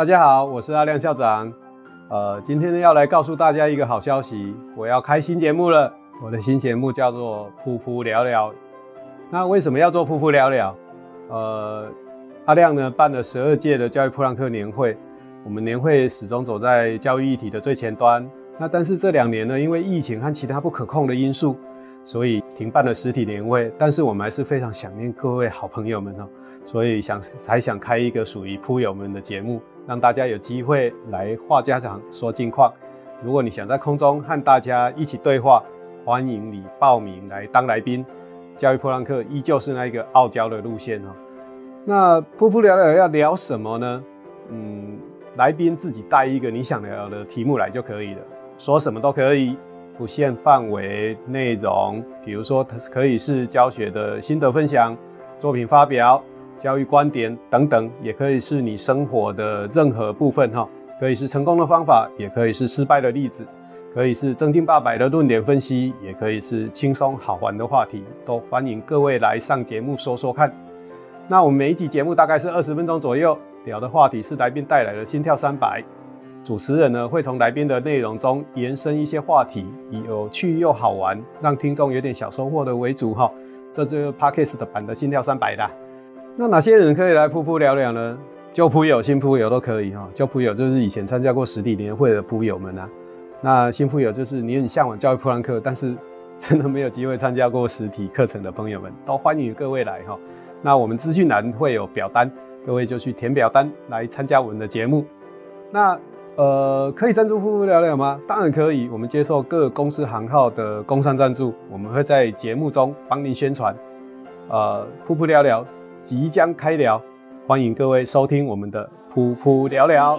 大家好，我是阿亮校长。呃，今天呢要来告诉大家一个好消息，我要开新节目了。我的新节目叫做“噗噗聊聊”。那为什么要做“噗噗聊聊”？呃，阿亮呢办了十二届的教育普朗克年会，我们年会始终走在教育议题的最前端。那但是这两年呢，因为疫情和其他不可控的因素，所以停办了实体年会。但是我们还是非常想念各位好朋友们哦，所以想还想开一个属于铺友们的节目。让大家有机会来话家常、说近况。如果你想在空中和大家一起对话，欢迎你报名来当来宾。教育噗浪客依旧是那一个傲娇的路线哦。那噗噗聊聊要聊什么呢？嗯，来宾自己带一个你想聊的题目来就可以了，说什么都可以，不限范围内容。比如说，它可以是教学的心得分享、作品发表。教育观点等等，也可以是你生活的任何部分哈，可以是成功的方法，也可以是失败的例子，可以是正经八百的论点分析，也可以是轻松好玩的话题，都欢迎各位来上节目说说看。那我们每一集节目大概是二十分钟左右，聊的话题是来宾带来的心跳三百，主持人呢会从来宾的内容中延伸一些话题，以有趣又好玩，让听众有点小收获的为主哈。这就是 Parkes 的版的心跳三百啦。那哪些人可以来噗噗聊聊呢？旧噗友、新噗友都可以哈。旧噗友就是以前参加过实体年会的噗友们啊。那新噗友就是你很向往教育噗浪客，但是真的没有机会参加过实体课程的朋友们，都欢迎各位来哈。那我们资讯栏会有表单，各位就去填表单来参加我们的节目。那呃，可以赞助噗噗聊聊吗？当然可以，我们接受各公司行号的工商赞助，我们会在节目中帮您宣传。呃，噗噗聊聊。即将开聊，欢迎各位收听我们的噗噗聊聊。